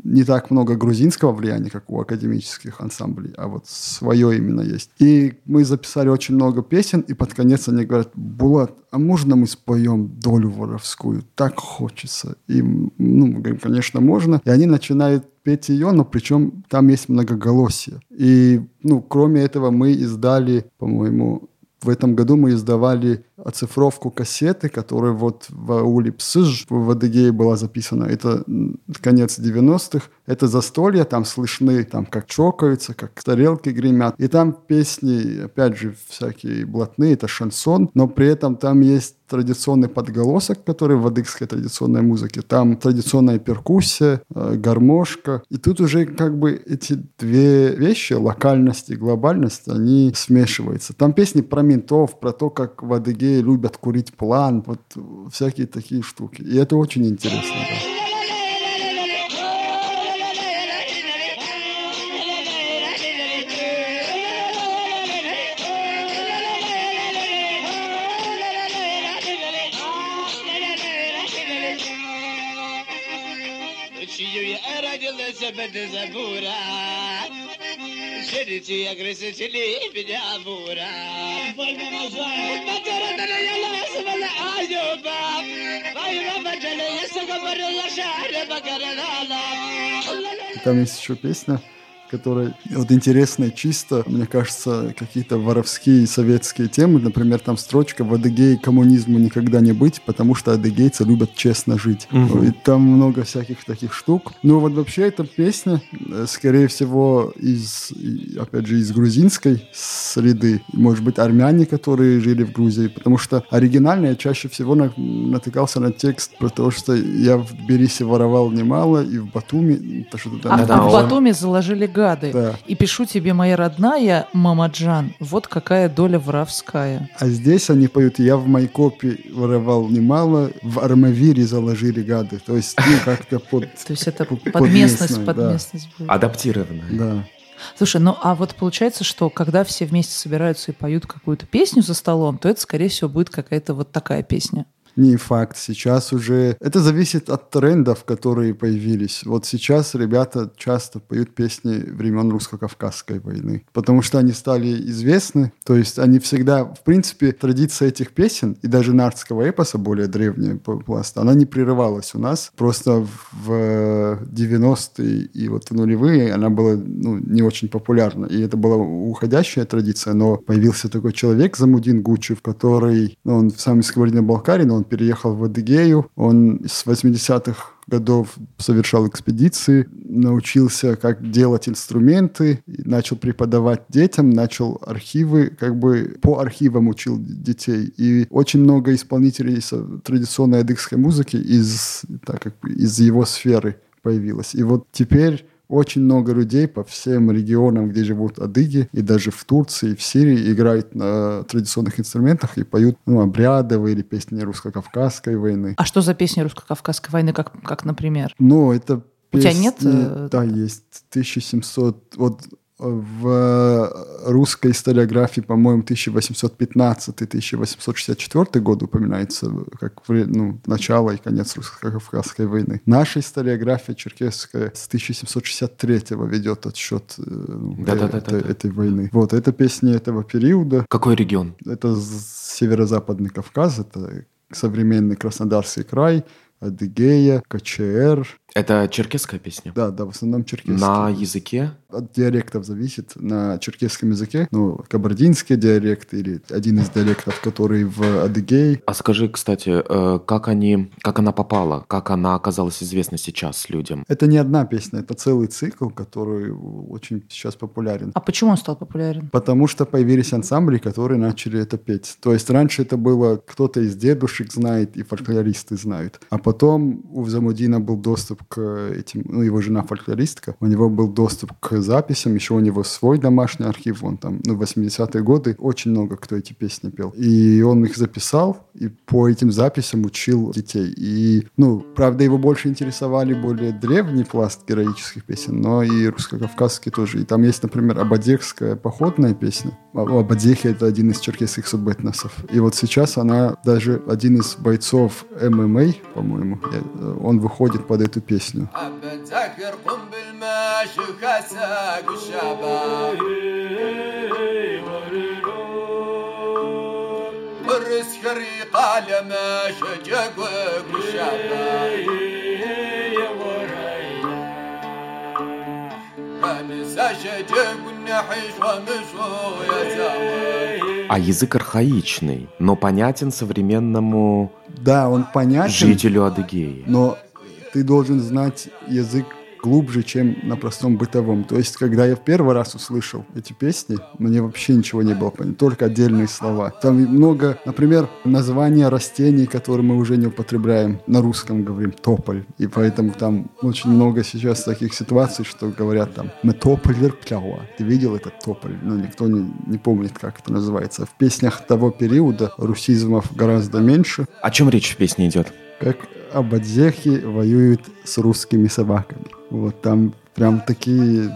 не так много грузинского влияния, как у академических ансамблей, а вот свое именно есть. И мы записали очень много песен, и под конец они говорят, Булат, а можно мы споем долю воровскую? Так хочется. И, ну, мы говорим, конечно, можно. И они начинают петь ее, но причем там есть многоголосие. И, ну, кроме этого мы издали, по-моему, в этом году мы издавали оцифровку кассеты, которая вот в Ауле Псыж в Адыгее была записана. Это конец 90-х. Это застолье, там слышны, там как чокаются, как тарелки гремят. И там песни, опять же, всякие блатные, это шансон, но при этом там есть традиционный подголосок, который в адыгской традиционной музыке. Там традиционная перкуссия, э, гармошка. И тут уже как бы эти две вещи, локальность и глобальность, они смешиваются. Там песни про ментов, про то, как в Адыгее любят курить план, вот всякие такие штуки. И это очень интересно. Да. Grisiti ya grisiti li bini abura. Matara dana yala yasmala ayuba. Ayuba баталя, если говорила шаре бакаралала. Там есть еще песня которая вот интересная чисто, мне кажется, какие-то воровские советские темы. Например, там строчка «В Адыгее коммунизму никогда не быть, потому что адыгейцы любят честно жить». Мгм. И там много всяких таких штук. Ну вот вообще эта песня, э, скорее всего, из, опять же, из грузинской среды. Может быть, армяне, которые жили в Грузии. Потому что оригинально я чаще всего на- натыкался на текст про то, что я в Тбилиси воровал немало, и в Батуми, то, что там... А Да-да, в Батуми заложили гады. Да. И пишу тебе, моя родная, Мамаджан, вот какая доля воровская. А здесь они поют «Я в Майкопе воровал немало, в Армавире заложили гады». То есть, ну, как-то под... То есть это под- местность, под местность будет. Адаптированная. Да. Слушай, ну а вот получается, что когда все вместе собираются и поют какую-то песню за столом, то это, скорее всего, будет какая-то вот такая песня. Не факт. Сейчас уже... Это зависит от трендов, которые появились. Вот сейчас ребята часто поют песни времен русско-кавказской войны, потому что они стали известны. То есть они всегда... В принципе, традиция этих песен, и даже нардского эпоса, более древняя по пласту, она не прерывалась у нас. Просто в 90-е и вот в нулевые она была ну, не очень популярна. И это была уходящая традиция, но появился такой человек, Замудин Гучев, который... Ну, он сам из Кабардино-Балкарии, но он переехал в Адыгею. Он с 80-х годов совершал экспедиции, научился, как делать инструменты, начал преподавать детям, начал архивы, как бы по архивам учил детей. И очень много исполнителей традиционной адыгской музыки из, так, как из его сферы появилось. И вот теперь очень много людей по всем регионам, где живут адыги, и даже в Турции, и в Сирии играют на традиционных инструментах и поют ну, обрядовые или песни русско-кавказской войны. А что за песни русско-кавказской войны, как, как например? Ну, это У тебя песни- нет, э, Да, есть. 1700... Вот в русской историографии, по-моему, 1815-1864 год упоминается как ну, начало и конец русско-кавказской войны. Наша историография черкесская с 1763 ведет отсчет э, ну, Да-да-да-да-да. этой, этой войны. Вот, это песни этого периода. Какой регион? Это северо-западный Кавказ, это современный Краснодарский край, Адыгея, КЧР. Это черкесская песня? Да, да, в основном черкесский. На языке? От диалектов зависит. На черкесском языке, ну, кабардинский диалект или один из диалектов, который в Адыгее. А скажи, кстати, э, как они, как она попала, как она оказалась известна сейчас людям? Это не одна песня, это целый цикл, который очень сейчас популярен. А почему он стал популярен? Потому что появились ансамбли, которые начали это петь. То есть раньше это было кто-то из дедушек знает и фольклористы знают. А потом у Замудина был доступ к этим, ну, его жена фольклористка, у него был доступ к записям, еще у него свой домашний архив, он там, ну, в 80-е годы очень много кто эти песни пел. И он их записал, и по этим записям учил детей. И, ну, правда, его больше интересовали более древний пласт героических песен, но и русско-кавказские тоже. И там есть, например, абадехская походная песня. А- Абадехи — это один из черкесских субэтносов. И вот сейчас она даже один из бойцов ММА, по-моему, э, он выходит под эту песню песню. А язык архаичный, но понятен современному да, он понятен, жителю Адыгеи. Но ты должен знать язык глубже, чем на простом бытовом. То есть, когда я в первый раз услышал эти песни, мне вообще ничего не было понятно, только отдельные слова. Там много, например, названия растений, которые мы уже не употребляем. На русском говорим тополь. И поэтому там очень много сейчас таких ситуаций, что говорят там «Мы тополь верплява». Ты видел этот тополь? Ну, никто не, не помнит, как это называется. В песнях того периода русизмов гораздо меньше О чем речь в песне идет? как абадзехи воюют с русскими собаками. Вот там прям такие,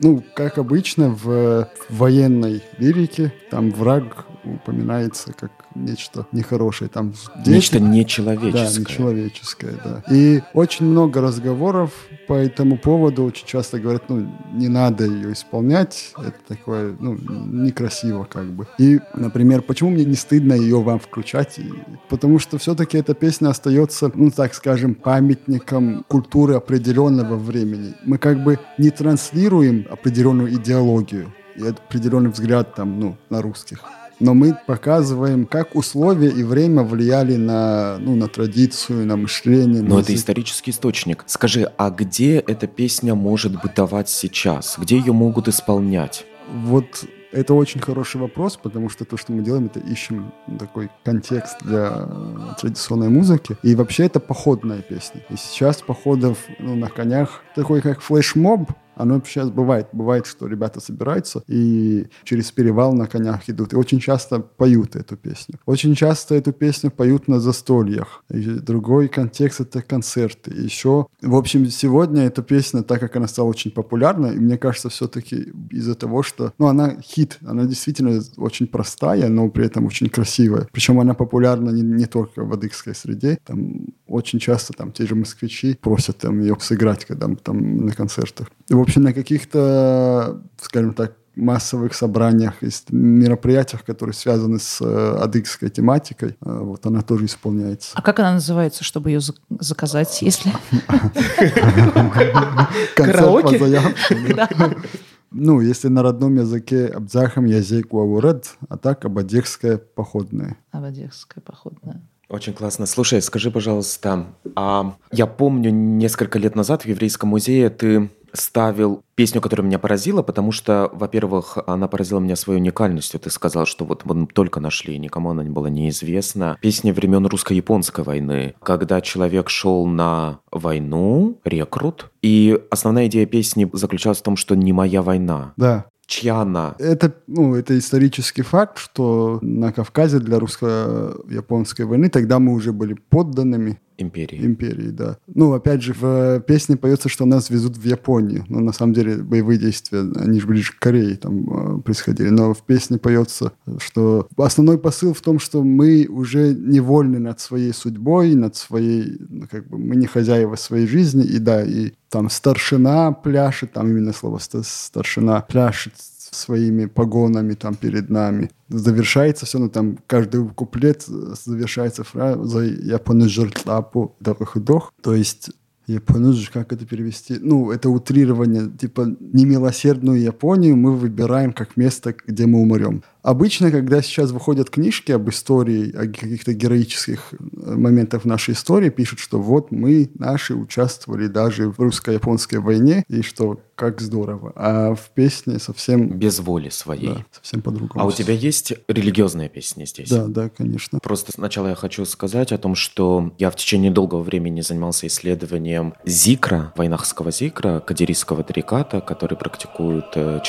ну, как обычно в военной лирике, там враг упоминается как нечто нехорошее. Там дети- Нечто Да, нечеловеческое. нечеловеческое, да. И очень много разговоров по этому поводу. Очень часто говорят, ну, не надо ее исполнять. Это такое, ну, некрасиво как бы. И, например, почему мне не стыдно ее вам включать? И- Потому что все-таки эта песня остается, ну, так скажем, памятником культуры определенного времени. Мы как бы не транслируем определенную идеологию и определенный взгляд там, ну, на русских но мы показываем, как условия и время влияли на, ну, на традицию, на мышление. на Но это язык. исторический источник. Скажи, а где эта песня может бытовать сейчас? Где ее могут исполнять? Вот это очень хороший вопрос, потому что то, что мы делаем, это ищем такой контекст для э, традиционной музыки. И вообще это походная песня. И сейчас походов ну, на конях, такой как флешмоб, оно сейчас бывает. Бывает, что ребята собираются и через перевал на конях идут. И очень часто поют эту песню. Очень часто эту песню поют на застольях. И другой контекст — это концерты. Еще, в общем, сегодня эта песня, так как она стала очень популярной, мне кажется, все-таки из-за того, что... Ну, она хит, она действительно очень простая, но при этом очень красивая. Причем она популярна не, не только в адыгской среде. Там очень часто там те же москвичи просят там ее сыграть, когда там на концертах. И, в общем, на каких-то, скажем так, массовых собраниях и с- мероприятиях, которые связаны с э, адыгской тематикой, э, вот она тоже исполняется. А как она называется, чтобы ее зак- заказать, если... Концерт по заявке. Ну, если на родном языке Абзахам язык Уауред, а так Абадехская походная. Авадехская походная. Очень классно. Слушай, скажи, пожалуйста, а я помню несколько лет назад в Еврейском музее ты ставил песню, которая меня поразила, потому что, во-первых, она поразила меня своей уникальностью. Ты сказал, что вот мы только нашли, никому она не была неизвестна. Песня времен русско-японской войны, когда человек шел на войну, рекрут, и основная идея песни заключалась в том, что не моя война. Да. Чья она? Это, ну, это исторический факт, что на Кавказе для русско-японской войны тогда мы уже были подданными Империи. империи, да. Ну, опять же, в песне поется, что нас везут в Японию. Но на самом деле боевые действия, они же ближе к Корее там э, происходили. Но в песне поется, что основной посыл в том, что мы уже невольны над своей судьбой, над своей, ну, как бы, мы не хозяева своей жизни. И да, и там старшина пляшет, там именно слово ста- старшина пляшет своими погонами там перед нами. Завершается все, ну там каждый куплет э, завершается фразой «Я понужер тлапу дох». То есть я понужер, как это перевести? Ну, это утрирование, типа немилосердную Японию мы выбираем как место, где мы умрем. Обычно, когда сейчас выходят книжки об истории, о каких-то героических э, моментах в нашей истории, пишут, что вот мы, наши, участвовали даже в русско-японской войне, и что как здорово. А в песне совсем, Без воли своей. да, совсем по-другому. А у тебя есть религиозные песни здесь? Да, да, конечно. Просто сначала я хочу сказать о том, что я в течение долгого времени занимался исследованием зикра, войнахского зикра, кадирийского тариката, который практикуют э,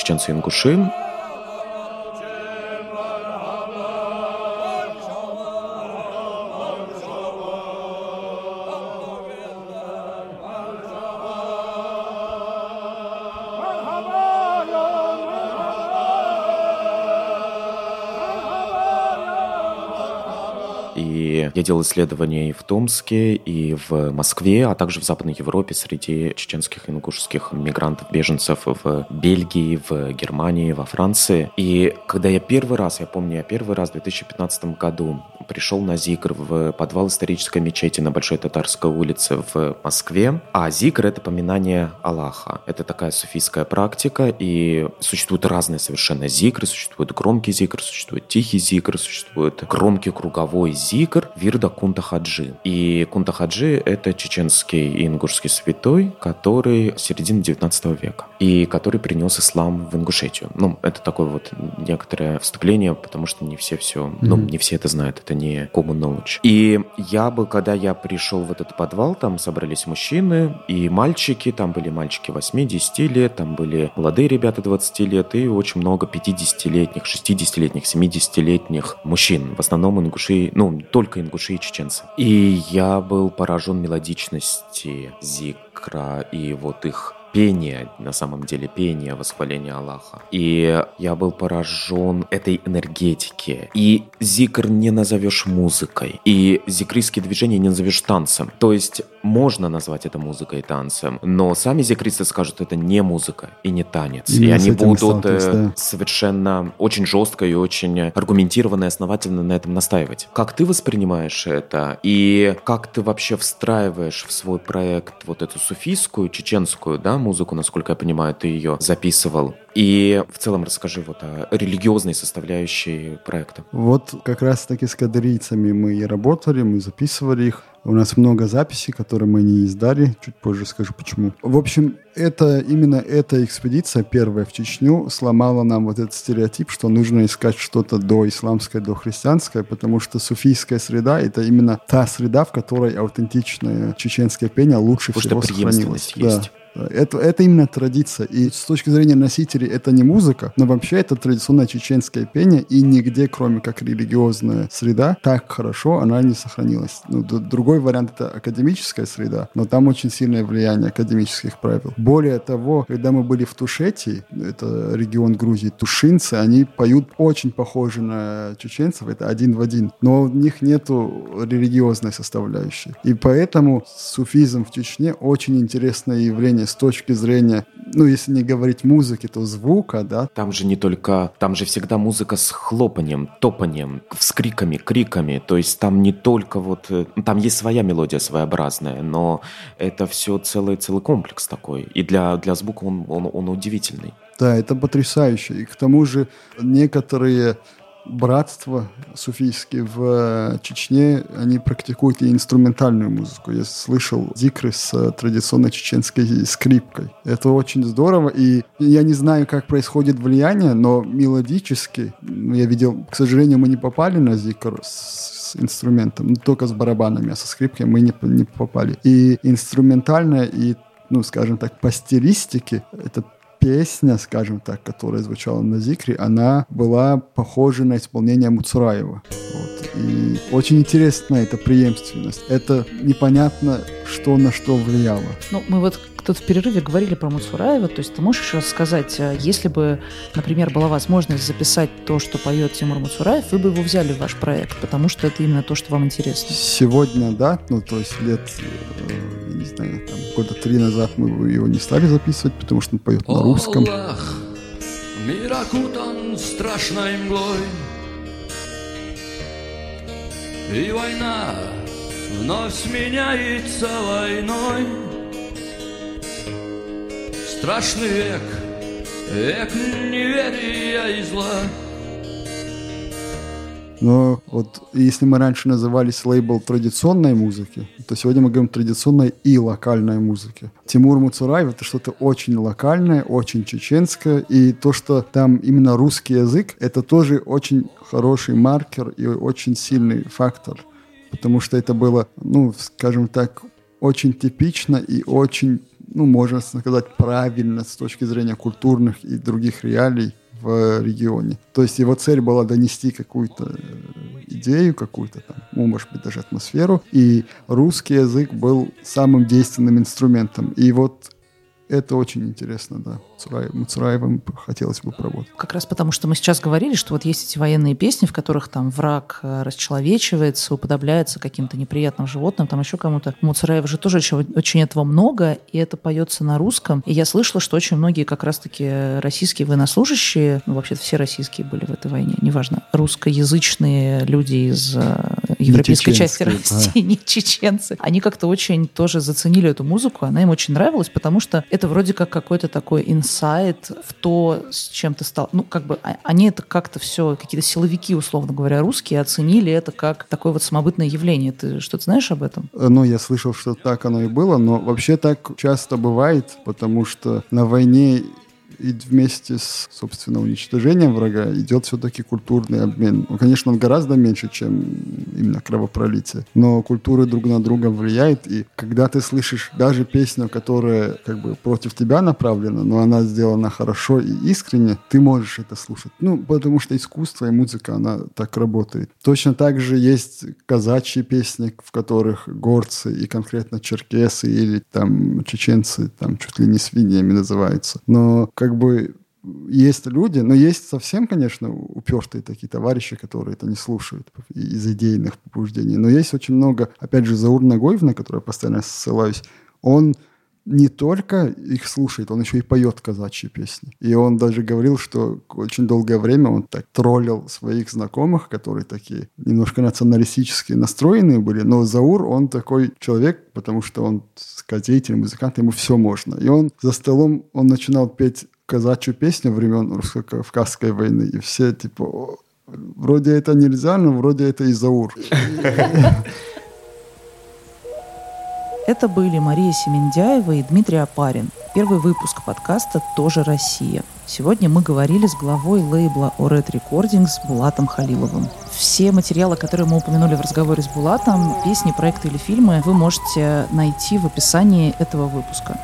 я делал исследования и в Томске, и в Москве, а также в Западной Европе среди чеченских и ингушских мигрантов, беженцев в Бельгии, в Германии, во Франции. И когда я первый раз, я помню, я первый раз в 2015 году пришел на Зикр в подвал исторической мечети на Большой Татарской улице в Москве. А Зикр — это поминание Аллаха. Это такая суфийская практика, и существуют разные совершенно зикры. Существует громкий зикр, существует тихий зикр, существует громкий круговой зикр Вирда Кунта Хаджи. И Кунта Хаджи — это чеченский и ингушский святой, который середины 19 века, и который принес ислам в Ингушетию. Ну, это такое вот некоторое вступление, потому что не все все, ну, не все это знают, это не knowledge. И я бы, когда я пришел в этот подвал, там собрались мужчины и мальчики, там были мальчики 8-10 лет, там были молодые ребята 20 лет и очень много 50-летних, 60-летних, 70-летних мужчин. В основном ингуши, ну, только ингуши и чеченцы. И я был поражен мелодичности зикра и вот их пение, на самом деле, пение восхваления Аллаха. И я был поражен этой энергетики. И зикр не назовешь музыкой. И зикристские движения не назовешь танцем. То есть можно назвать это музыкой и танцем, но сами зикристы скажут, это не музыка и не танец. Именно и они будут э, да. совершенно очень жестко и очень аргументированно и основательно на этом настаивать. Как ты воспринимаешь это? И как ты вообще встраиваешь в свой проект вот эту суфийскую, чеченскую, да, музыку, насколько я понимаю, ты ее записывал? И в целом расскажи вот о религиозной составляющей проекта. Вот как раз-таки с кадрийцами мы и работали, мы записывали их. У нас много записей, которые мы не издали. Чуть позже скажу почему. В общем, это именно эта экспедиция, первая в Чечню, сломала нам вот этот стереотип, что нужно искать что-то до исламское, до христианское, потому что суфийская среда — это именно та среда, в которой аутентичное чеченское пение лучше Потому всего что преемственность сохранилось. есть. Да. Это, это именно традиция. И с точки зрения носителей это не музыка, но вообще это традиционное чеченское пение, и нигде, кроме как религиозная среда, так хорошо она не сохранилась. Ну, другой вариант это академическая среда, но там очень сильное влияние академических правил. Более того, когда мы были в Тушетии, это регион Грузии, тушинцы, они поют очень похоже на чеченцев, это один в один, но у них нету религиозной составляющей. И поэтому суфизм в Чечне очень интересное явление с точки зрения, ну, если не говорить музыки, то звука, да, Там же не только... Там же всегда музыка с хлопанием, топанием, с криками, криками. То есть там не только вот... э, Там есть своя мелодия своеобразная, но это все целый, целый комплекс такой. И для, для звука он, он, он удивительный. Да, это потрясающе. И к тому же некоторые братства суфийские в э, Чечне, они практикуют и инструментальную музыку. Я слышал зикры с э, традиционной чеченской скрипкой. Это очень здорово, и я не знаю, как происходит влияние, но мелодически, я видел, к сожалению, мы не попали на зикр с инструментом, ну, только с барабанами, а со скрипкой мы не, не попали. И инструментально, и, ну, скажем так, по стилистике, это песня, скажем так, которая звучала на Зикре, она была похожа на исполнение Муцураева. Вот. И очень интересна эта преемственность. Это непонятно, что на что влияло. Ну, мы вот тут в перерыве говорили про Муцураева, то есть ты можешь рассказать, а, если бы, например, была возможность записать то, что поет Тимур Муцураев, вы бы его взяли в ваш проект, потому что это именно то, что вам интересно. Сегодня, да, ну, то есть лет, э, я не знаю, там, года три назад мы бы его не стали записывать, потому что он поет на русском. Аллах, мир окутан страшной мглой. И война вновь сменяется войной. Страшный век, век неверия и зла Но вот если мы раньше назывались лейбл традиционной музыки, то сегодня мы говорим традиционной и локальной музыки. Тимур Муцураев — это что-то очень локальное, очень чеченское, и то, что там именно русский язык, это тоже очень хороший маркер и очень сильный фактор, потому что это было, ну, скажем так, очень типично и очень, ну, можно сказать, правильно с точки зрения культурных и других реалий в регионе. То есть его цель была донести какую-то э, идею, какую-то там, ну, может быть, даже атмосферу, и русский язык был самым действенным инструментом. И вот это очень интересно, да. Муцураев- Муцураевым хотелось бы поработать. Как раз потому, что мы сейчас говорили, что вот есть эти военные песни, в которых там враг э, расчеловечивается, уподобляется каким-то неприятным животным, там еще кому-то. У Муцураева же тоже очень, очень этого много, и это поется на русском. И я слышала, что очень многие как раз-таки российские военнослужащие, ну, вообще все российские были в этой войне, неважно, русскоязычные люди из э, европейской части чеченские, России, не чеченцы, они как-то очень тоже заценили эту музыку, она им очень нравилась, потому что это вроде как какой-то такой инсайт в то, с чем ты стал. Ну, как бы а- они это как-то все, какие-то силовики, условно говоря, русские, оценили это как такое вот самобытное явление. Ты что-то знаешь об этом? Э, Ну, я слышал, что так оно и было, но вообще так часто бывает, потому что на войне И вместе с, собственно, уничтожением врага идет все-таки культурный обмен. Ну, конечно, он гораздо меньше, чем именно кровопролитие. Но культуры друг на друга влияют. И когда ты слышишь даже песню, которая как бы против тебя направлена, но она сделана хорошо и искренне, ты можешь это слушать. Ну, потому что искусство и музыка, она так работает. Точно так же есть казачьи песни, в которых горцы и конкретно черкесы или там чеченцы, там чуть ли не свиньями называются. Но как бы есть люди, но есть совсем, конечно, упертые такие товарищи, которые это не слушают из идейных побуждений. Но есть очень много, опять же, Заур Нагоев, на который я постоянно ссылаюсь, он не только их слушает, он еще и поет казачьи песни. И он даже говорил, что очень долгое время он так троллил своих знакомых, которые такие немножко националистически настроенные были. Но Заур, он такой человек, потому что он сказитель, музыкант, ему все можно. И он за столом, он начинал петь казачью песню времен русско-кавказской войны. И все типа, вроде это нельзя, но вроде это и Заур. Это были Мария Семендяева и Дмитрий Апарин. Первый выпуск подкаста «Тоже Россия». Сегодня мы говорили с главой лейбла Oret Recordings Булатом Халиловым. Все материалы, которые мы упомянули в разговоре с Булатом, песни, проекты или фильмы, вы можете найти в описании этого выпуска.